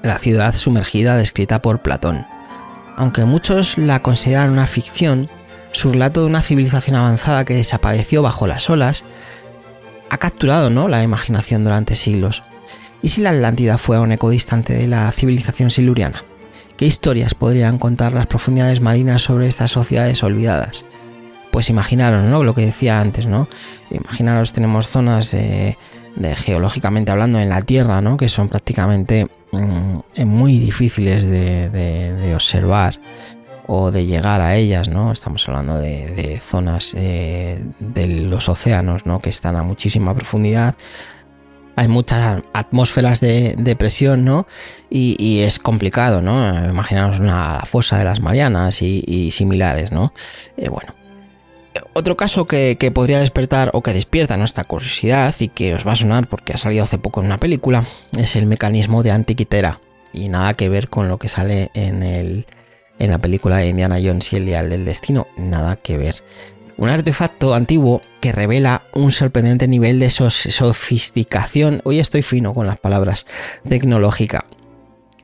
La ciudad sumergida descrita por Platón. Aunque muchos la consideran una ficción, su relato de una civilización avanzada que desapareció bajo las olas ha capturado ¿no? la imaginación durante siglos. ¿Y si la Atlántida fuera un eco distante de la civilización siluriana? ¿Qué historias podrían contar las profundidades marinas sobre estas sociedades olvidadas? Pues imaginaros, ¿no? Lo que decía antes, ¿no? Imaginaros, tenemos zonas de, geológicamente hablando en la Tierra, ¿no? Que son prácticamente mm, muy difíciles de, observar o de llegar a ellas, ¿no? Estamos hablando de, zonas eh, de los océanos, ¿no? Que están a muchísima profundidad. Hay muchas atmósferas de, presión, ¿no? Y, es complicado, ¿no? Imaginaros una fosa de las Marianas y, similares, ¿no? Eh, bueno, otro caso que, podría despertar o que despierta nuestra curiosidad y que os va a sonar porque ha salido hace poco en una película es el mecanismo de Antiquitera. Y nada que ver con lo que sale en, el, en la película de Indiana Jones y el Dial del Destino, nada que ver. Un artefacto antiguo que revela un sorprendente nivel de sofisticación, hoy estoy fino con las palabras, tecnológica.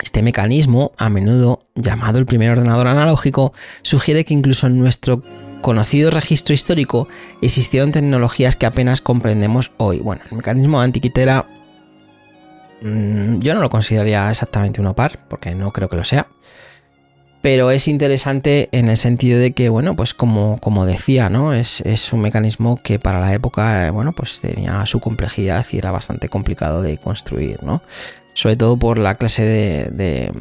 Este mecanismo, a menudo llamado el primer ordenador analógico, sugiere que incluso en nuestro conocido registro histórico existieron tecnologías que apenas comprendemos hoy. Bueno, el mecanismo de antiquitera mm, yo no lo consideraría exactamente un OPAR, porque no creo que lo sea. Pero es interesante en el sentido de que, bueno, pues como, como decía, ¿no? Es, un mecanismo que para la época, eh, bueno, pues tenía su complejidad y era bastante complicado de construir, ¿no? Sobre todo por la clase de,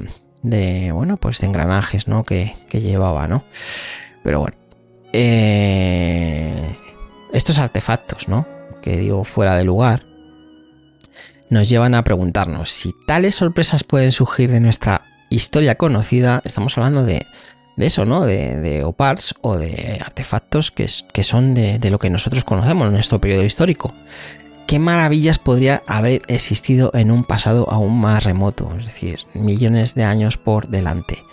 de, bueno, pues de engranajes, ¿no? Que, que llevaba, ¿no? Pero bueno, eh, estos artefactos, ¿no? Que digo fuera de lugar, nos llevan a preguntarnos si tales sorpresas pueden surgir de nuestra historia conocida. Estamos hablando de, eso, ¿no? De, OPARs o de artefactos que, que son de, de, lo que nosotros conocemos en nuestro periodo histórico. ¿Qué maravillas podría haber existido en un pasado aún más remoto? Es decir, millones de años por delante.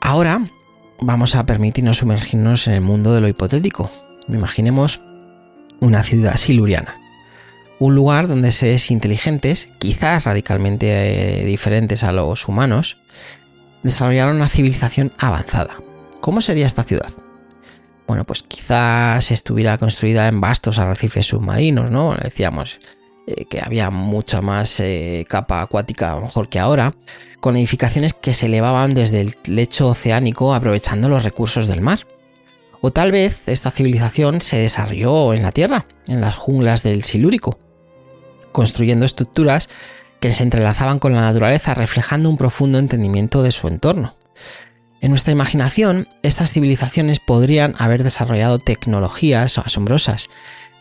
Ahora vamos a permitirnos sumergirnos en el mundo de lo hipotético. Imaginemos una ciudad siluriana. Un lugar donde seres inteligentes, quizás radicalmente eh, diferentes a los humanos, desarrollaron una civilización avanzada. ¿Cómo sería esta ciudad? Bueno, pues quizás estuviera construida en vastos arrecifes submarinos, ¿no? Decíamos, eh, que había mucha más eh, capa acuática a lo mejor que ahora, con edificaciones que se elevaban desde el lecho oceánico aprovechando los recursos del mar. O tal vez esta civilización se desarrolló en la Tierra, en las junglas del Silúrico, construyendo estructuras que se entrelazaban con la naturaleza, reflejando un profundo entendimiento de su entorno. En nuestra imaginación, estas civilizaciones podrían haber desarrollado tecnologías asombrosas,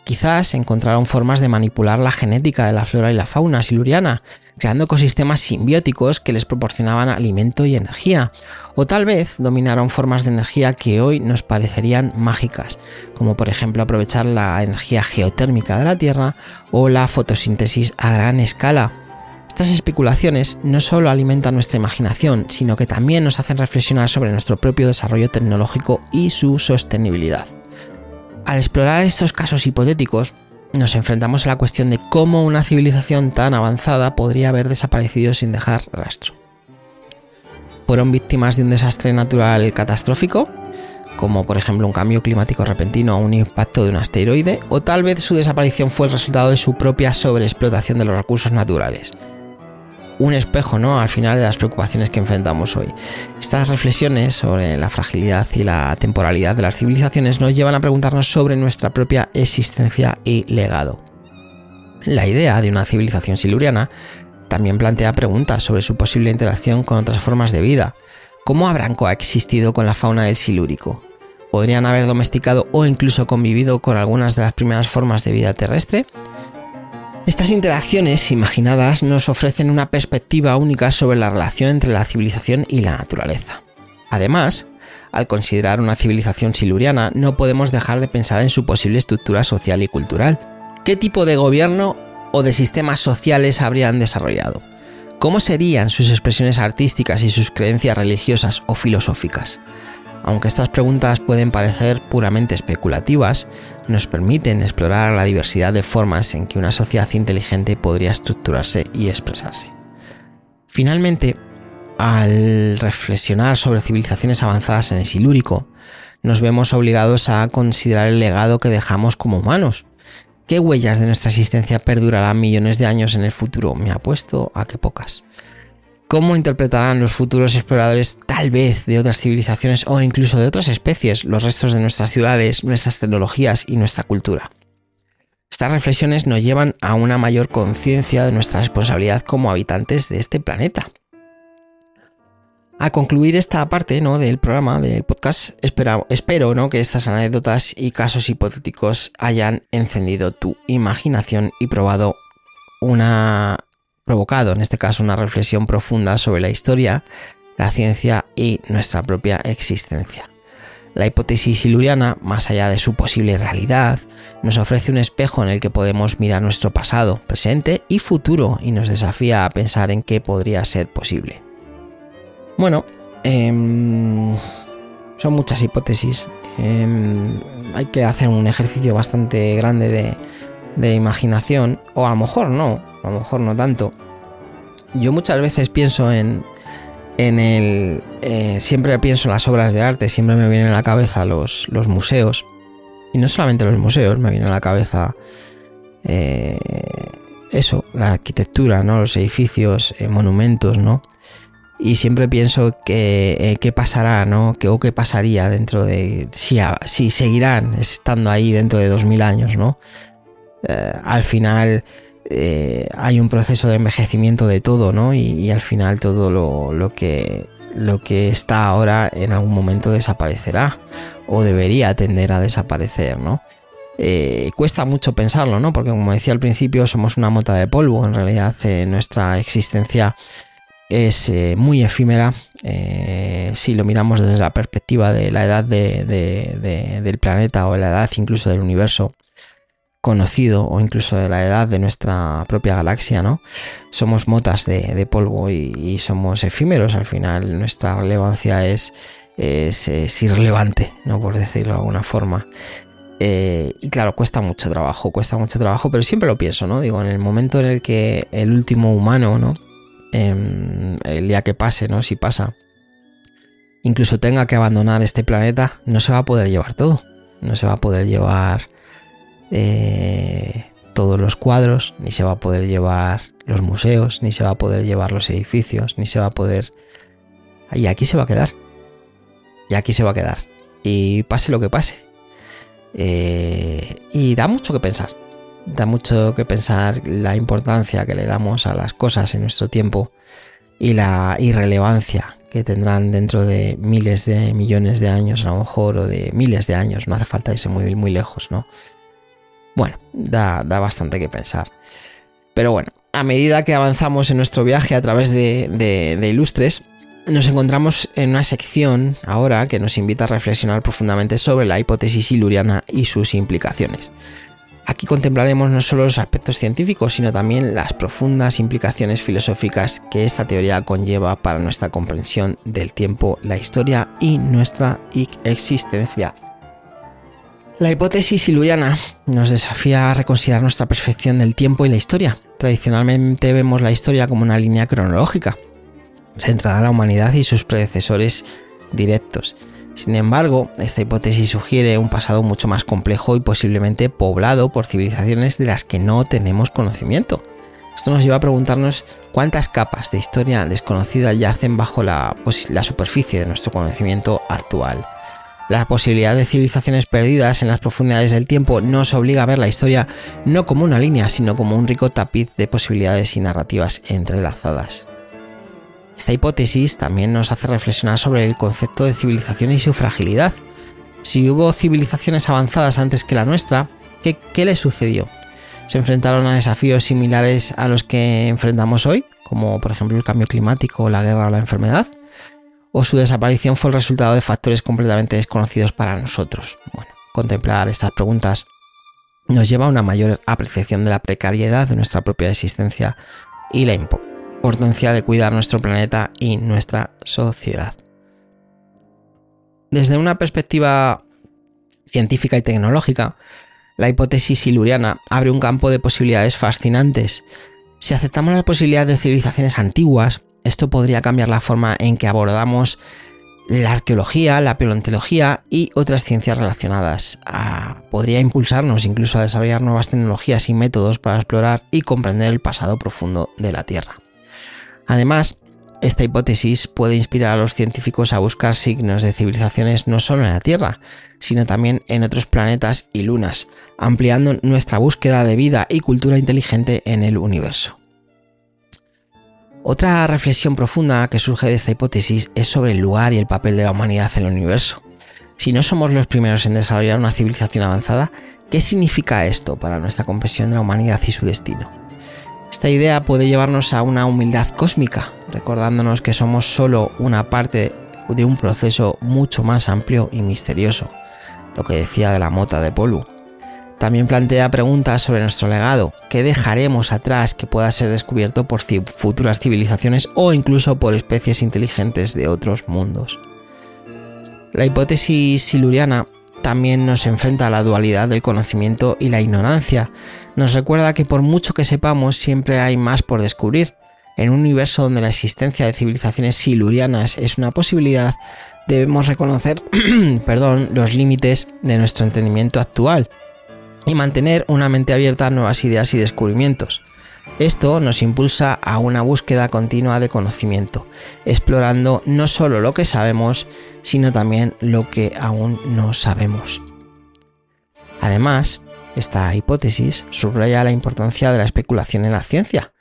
Quizás encontraron formas de manipular la genética de la flora y la fauna siluriana, creando ecosistemas simbióticos que les proporcionaban alimento y energía. O tal vez dominaron formas de energía que hoy nos parecerían mágicas, como por ejemplo aprovechar la energía geotérmica de la Tierra o la fotosíntesis a gran escala. Estas especulaciones no solo alimentan nuestra imaginación, sino que también nos hacen reflexionar sobre nuestro propio desarrollo tecnológico y su sostenibilidad. Al explorar estos casos hipotéticos, nos enfrentamos a la cuestión de cómo una civilización tan avanzada podría haber desaparecido sin dejar rastro. Fueron víctimas de un desastre natural catastrófico, como por ejemplo un cambio climático repentino o un impacto de un asteroide, o tal vez su desaparición fue el resultado de su propia sobreexplotación de los recursos naturales, un espejo, ¿no? Al final de las preocupaciones que enfrentamos hoy. Estas reflexiones sobre la fragilidad y la temporalidad de las civilizaciones nos llevan a preguntarnos sobre nuestra propia existencia y legado. La idea de una civilización siluriana también plantea preguntas sobre su posible interacción con otras formas de vida. ¿Cómo habrán coexistido con la fauna del silúrico? ¿Podrían haber domesticado o incluso convivido con algunas de las primeras formas de vida terrestre? Estas interacciones imaginadas nos ofrecen una perspectiva única sobre la relación entre la civilización y la naturaleza. Además, al considerar una civilización siluriana, no podemos dejar de pensar en su posible estructura social y cultural. ¿Qué tipo de gobierno o de sistemas sociales habrían desarrollado? ¿Cómo serían sus expresiones artísticas y sus creencias religiosas o filosóficas? Aunque estas preguntas pueden parecer puramente especulativas, nos permiten explorar la diversidad de formas en que una sociedad inteligente podría estructurarse y expresarse. Finalmente, al reflexionar sobre civilizaciones avanzadas en el Silúrico, nos vemos obligados a considerar el legado que dejamos como humanos. ¿Qué huellas de nuestra existencia perdurarán millones de años en el futuro? Me apuesto a que pocas. ¿Cómo interpretarán los futuros exploradores tal vez de otras civilizaciones o incluso de otras especies los restos de nuestras ciudades, nuestras tecnologías y nuestra cultura? Estas reflexiones nos llevan a una mayor conciencia de nuestra responsabilidad como habitantes de este planeta. Al concluir esta parte ¿no? del programa, del podcast, espero ¿no? que estas anécdotas y casos hipotéticos hayan encendido tu imaginación y probado una provocado en este caso una reflexión profunda sobre la historia, la ciencia y nuestra propia existencia. La hipótesis siluriana, más allá de su posible realidad, nos ofrece un espejo en el que podemos mirar nuestro pasado, presente y futuro y nos desafía a pensar en qué podría ser posible. Bueno, em, son muchas hipótesis. Em, hay que hacer un ejercicio bastante grande de, de imaginación, o a lo mejor no, a lo mejor no tanto. Yo muchas veces pienso en, en el... Eh, siempre pienso en las obras de arte, siempre me vienen a la cabeza los, los museos. Y no solamente los museos, me viene a la cabeza eh, eso, la arquitectura, ¿no? Los edificios, eh, monumentos, ¿no? Y siempre pienso que qué pasará, ¿no? O qué pasaría dentro de... Si, si seguirán estando ahí dentro de 2000 años, ¿no? Al final eh, hay un proceso de envejecimiento de todo, ¿no? Y, al final todo lo, que, está ahora en algún momento desaparecerá o debería tender a desaparecer, ¿no? Eh, cuesta mucho pensarlo, ¿no? Porque como decía al principio, somos una mota de polvo. En realidad, eh, nuestra existencia es muy efímera. si lo miramos desde la perspectiva de la edad del planeta o la edad incluso del universo, conocido o incluso de la edad de nuestra propia galaxia, ¿no? Somos motas de, polvo y, somos efímeros al final. Nuestra relevancia es, irrelevante, ¿no? Por decirlo de alguna forma. Eh, y claro, cuesta mucho trabajo, cuesta mucho trabajo, pero siempre lo pienso, ¿no? Digo, en el momento en el que el último humano, ¿no? Em, el día que pase, ¿no? Si pasa, incluso tenga que abandonar este planeta, no se va a poder llevar todo. No se va a poder llevar eh, todos los cuadros, ni se va a poder llevar los museos, ni se va a poder llevar los edificios, ni se va a poder... Y aquí se va a quedar. Y aquí se va a quedar. Y pase lo que pase. Eh, y da mucho que pensar. Da mucho que pensar la importancia que le damos a las cosas en nuestro tiempo y la irrelevancia que tendrán dentro de miles de millones de años a lo mejor o de miles de años. No hace falta irse muy, muy lejos, ¿no? Bueno, da, bastante que pensar. Pero bueno, a medida que avanzamos en nuestro viaje a través de, Ilustres, nos encontramos en una sección ahora que nos invita a reflexionar profundamente sobre la hipótesis siluriana y sus implicaciones. Aquí contemplaremos no solo los aspectos científicos, sino también las profundas implicaciones filosóficas que esta teoría conlleva para nuestra comprensión del tiempo, la historia y nuestra existencia La hipótesis siluriana nos desafía a reconsiderar nuestra percepción del tiempo y la historia. Tradicionalmente vemos la historia como una línea cronológica, centrada en la humanidad y sus predecesores directos. Sin embargo, esta hipótesis sugiere un pasado mucho más complejo y posiblemente poblado por civilizaciones de las que no tenemos conocimiento. Esto nos lleva a preguntarnos cuántas capas de historia desconocida yacen bajo la, la superficie de nuestro conocimiento actual. La posibilidad de civilizaciones perdidas en las profundidades del tiempo nos obliga a ver la historia no como una línea, sino como un rico tapiz de posibilidades y narrativas entrelazadas. Esta hipótesis también nos hace reflexionar sobre el concepto de civilización y su fragilidad. Si hubo civilizaciones avanzadas antes que la nuestra, ¿qué, qué sucedió? ¿Se enfrentaron a desafíos similares a los que enfrentamos hoy, como por ejemplo el cambio climático, la guerra o la enfermedad? ¿O su desaparición fue el resultado de factores completamente desconocidos para nosotros? Bueno, contemplar estas preguntas nos lleva a una mayor apreciación de la precariedad de nuestra propia existencia y la importancia de cuidar nuestro planeta y nuestra sociedad. Desde una perspectiva científica y tecnológica, la hipótesis siluriana abre un campo de posibilidades fascinantes. Si aceptamos la posibilidad de civilizaciones antiguas, esto podría cambiar la forma en que abordamos la arqueología, la paleontología y otras ciencias relacionadas. Ah, podría impulsarnos incluso a desarrollar nuevas tecnologías y métodos para explorar y comprender el pasado profundo de la Tierra. Además, esta hipótesis puede inspirar a los científicos a buscar signos de civilizaciones no solo en la Tierra, sino también en otros planetas y lunas, ampliando nuestra búsqueda de vida y cultura inteligente en el universo. Otra reflexión profunda que surge de esta hipótesis es sobre el lugar y el papel de la humanidad en el universo. Si no somos los primeros en desarrollar una civilización avanzada, ¿qué significa esto para nuestra comprensión de la humanidad y su destino? Esta idea puede llevarnos a una humildad cósmica, recordándonos que somos solo una parte de un proceso mucho más amplio y misterioso, lo que decía de la mota de polvo. También plantea preguntas sobre nuestro legado, qué dejaremos atrás que pueda ser descubierto por futuras civilizaciones o incluso por especies inteligentes de otros mundos. La hipótesis siluriana también nos enfrenta a la dualidad del conocimiento y la ignorancia. Nos recuerda que por mucho que sepamos siempre hay más por descubrir. En un universo donde la existencia de civilizaciones silurianas es una posibilidad, debemos reconocer perdón, los límites de nuestro entendimiento actual y mantener una mente abierta a nuevas ideas y descubrimientos. Esto nos impulsa a una búsqueda continua de conocimiento, explorando no solo lo que sabemos, sino también lo que aún no sabemos. Además, esta hipótesis subraya la importancia de la especulación en la ciencia.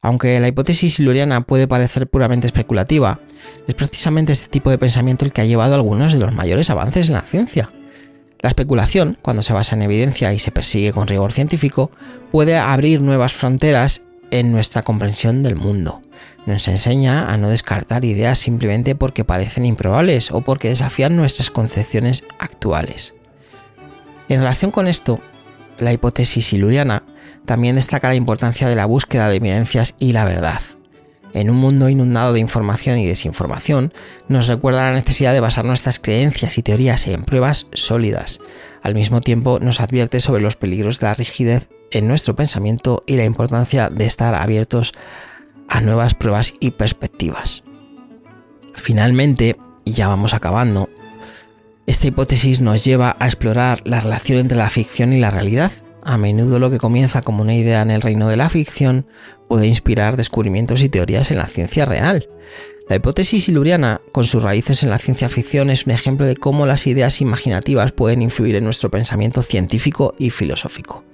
Aunque la hipótesis siluriana puede parecer puramente especulativa, es precisamente este tipo de pensamiento el que ha llevado a algunos de los mayores avances en la ciencia. La especulación, cuando se basa en evidencia y se persigue con rigor científico, puede abrir nuevas fronteras en nuestra comprensión del mundo. Nos enseña a no descartar ideas simplemente porque parecen improbables o porque desafían nuestras concepciones actuales. En relación con esto, la hipótesis siluriana también destaca la importancia de la búsqueda de evidencias y la verdad en un mundo inundado de información y desinformación, nos recuerda la necesidad de basar nuestras creencias y teorías en pruebas sólidas. Al mismo tiempo, nos advierte sobre los peligros de la rigidez en nuestro pensamiento y la importancia de estar abiertos a nuevas pruebas y perspectivas. Finalmente, y ya vamos acabando, esta hipótesis nos lleva a explorar la relación entre la ficción y la realidad, a menudo lo que comienza como una idea en el reino de la ficción puede inspirar descubrimientos y teorías en la ciencia real. La hipótesis siluriana, con sus raíces en la ciencia ficción, es un ejemplo de cómo las ideas imaginativas pueden influir en nuestro pensamiento científico y filosófico.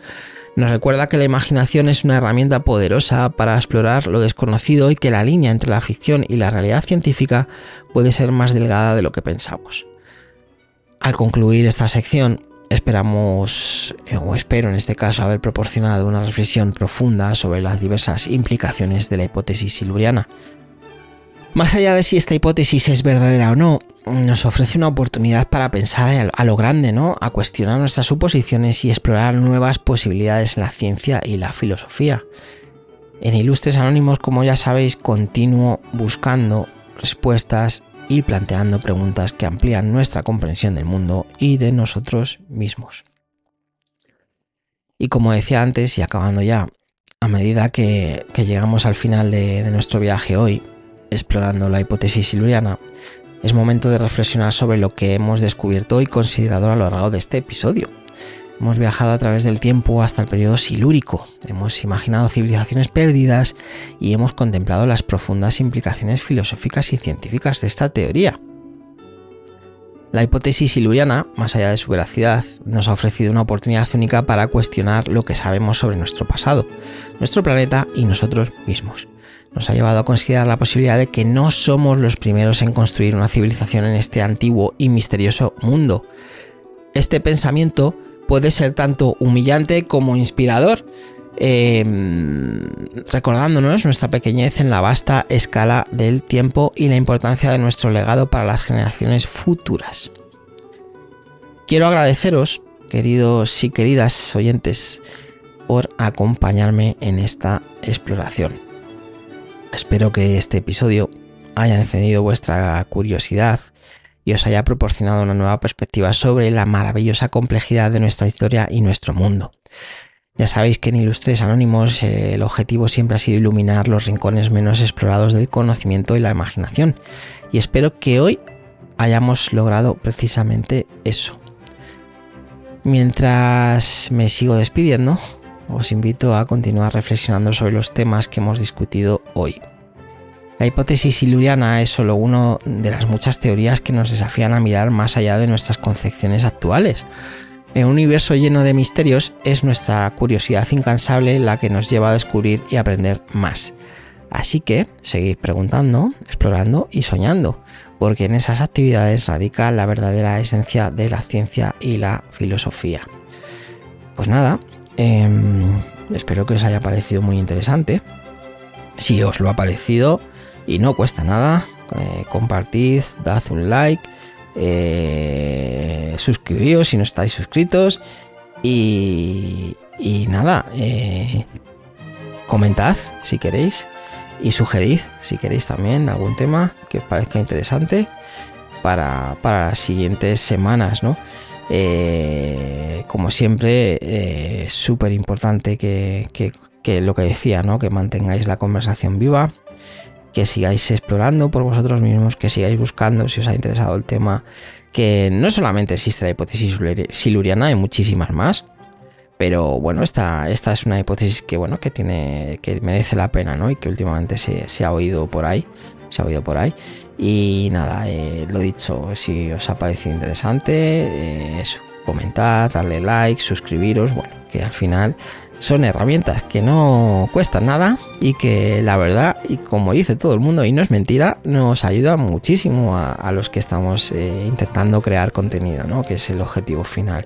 Nos recuerda que la imaginación es una herramienta poderosa para explorar lo desconocido y que la línea entre la ficción y la realidad científica puede ser más delgada de lo que pensamos. Al concluir esta sección, Esperamos, eh, o espero en este caso, haber proporcionado una reflexión profunda sobre las diversas implicaciones de la hipótesis siluriana. Más allá de si esta hipótesis es verdadera o no, nos ofrece una oportunidad para pensar a lo grande, ¿no? A cuestionar nuestras suposiciones y explorar nuevas posibilidades en la ciencia y la filosofía. En Ilustres Anónimos, como ya sabéis, continúo buscando respuestas y planteando preguntas que amplían nuestra comprensión del mundo y de nosotros mismos. Y como decía antes, y acabando ya, a medida que, llegamos al final de, de, nuestro viaje hoy, explorando la hipótesis siluriana, es momento de reflexionar sobre lo que hemos descubierto y considerado a lo largo de este episodio. Hemos viajado a través del tiempo hasta el periodo silúrico, hemos imaginado civilizaciones perdidas y hemos contemplado las profundas implicaciones filosóficas y científicas de esta teoría. La hipótesis siluriana, más allá de su veracidad, nos ha ofrecido una oportunidad única para cuestionar lo que sabemos sobre nuestro pasado, nuestro planeta y nosotros mismos. Nos ha llevado a considerar la posibilidad de que no somos los primeros en construir una civilización en este antiguo y misterioso mundo. Este pensamiento puede ser tanto humillante como inspirador, em, recordándonos nuestra pequeñez en la vasta escala del tiempo y la importancia de nuestro legado para las generaciones futuras. Quiero agradeceros, queridos y queridas oyentes, por acompañarme en esta exploración. Espero que este episodio haya encendido vuestra curiosidad y os haya proporcionado una nueva perspectiva sobre la maravillosa complejidad de nuestra historia y nuestro mundo. Ya sabéis que en Ilustres Anónimos el objetivo siempre ha sido iluminar los rincones menos explorados del conocimiento y la imaginación, y espero que hoy hayamos logrado precisamente eso. Mientras me sigo despidiendo, os invito a continuar reflexionando sobre los temas que hemos discutido hoy. La hipótesis siluriana es solo una de las muchas teorías que nos desafían a mirar más allá de nuestras concepciones actuales. En un universo lleno de misterios es nuestra curiosidad incansable la que nos lleva a descubrir y aprender más. Así que seguid preguntando, explorando y soñando, porque en esas actividades radica la verdadera esencia de la ciencia y la filosofía. Pues nada, em, espero que os haya parecido muy interesante. Si os lo ha parecido, y no cuesta nada. Eh, compartid, dad un like, eh, suscribíos si no estáis suscritos y, y nada, eh, comentad si queréis y sugerid si queréis también algún tema que os parezca interesante para, para las siguientes semanas, ¿no? Eh, como siempre, es súper importante que, que, que, lo que decía, ¿no? Que mantengáis la conversación viva, que sigáis explorando por vosotros mismos, que sigáis buscando si os ha interesado el tema, que no solamente existe la hipótesis siluriana, hay muchísimas más. Pero bueno, esta, esta es una hipótesis que bueno, que tiene. que merece la pena, ¿no? Y que últimamente se, ha oído por ahí. Se ha oído por ahí. Y nada, eh, lo dicho, si os ha parecido interesante, eh, comentad, darle like, suscribiros, bueno, que al final son herramientas que no cuestan nada y que la verdad, y como dice todo el mundo, y no es mentira, nos ayuda muchísimo a, los que estamos eh, intentando crear contenido, ¿no? que es el objetivo final.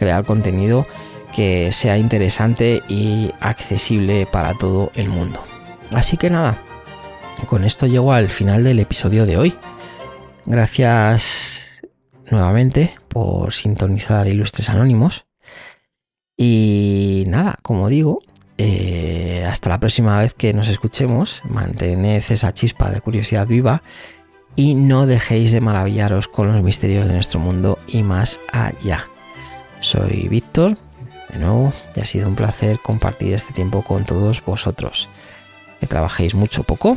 Crear contenido que sea interesante y accesible para todo el mundo. Así que nada, con esto llego al final del episodio de hoy. Gracias nuevamente por sintonizar Ilustres Anónimos. Y nada, como digo, eh, hasta la próxima vez que nos escuchemos, mantened esa chispa de curiosidad viva y no dejéis de maravillaros con los misterios de nuestro mundo y más allá. Soy Víctor, de nuevo, y ha sido un placer compartir este tiempo con todos vosotros. Que trabajéis mucho poco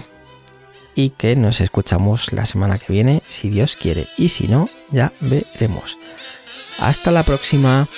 y que nos escuchamos la semana que viene, si Dios quiere, y si no, ya veremos. Hasta la próxima.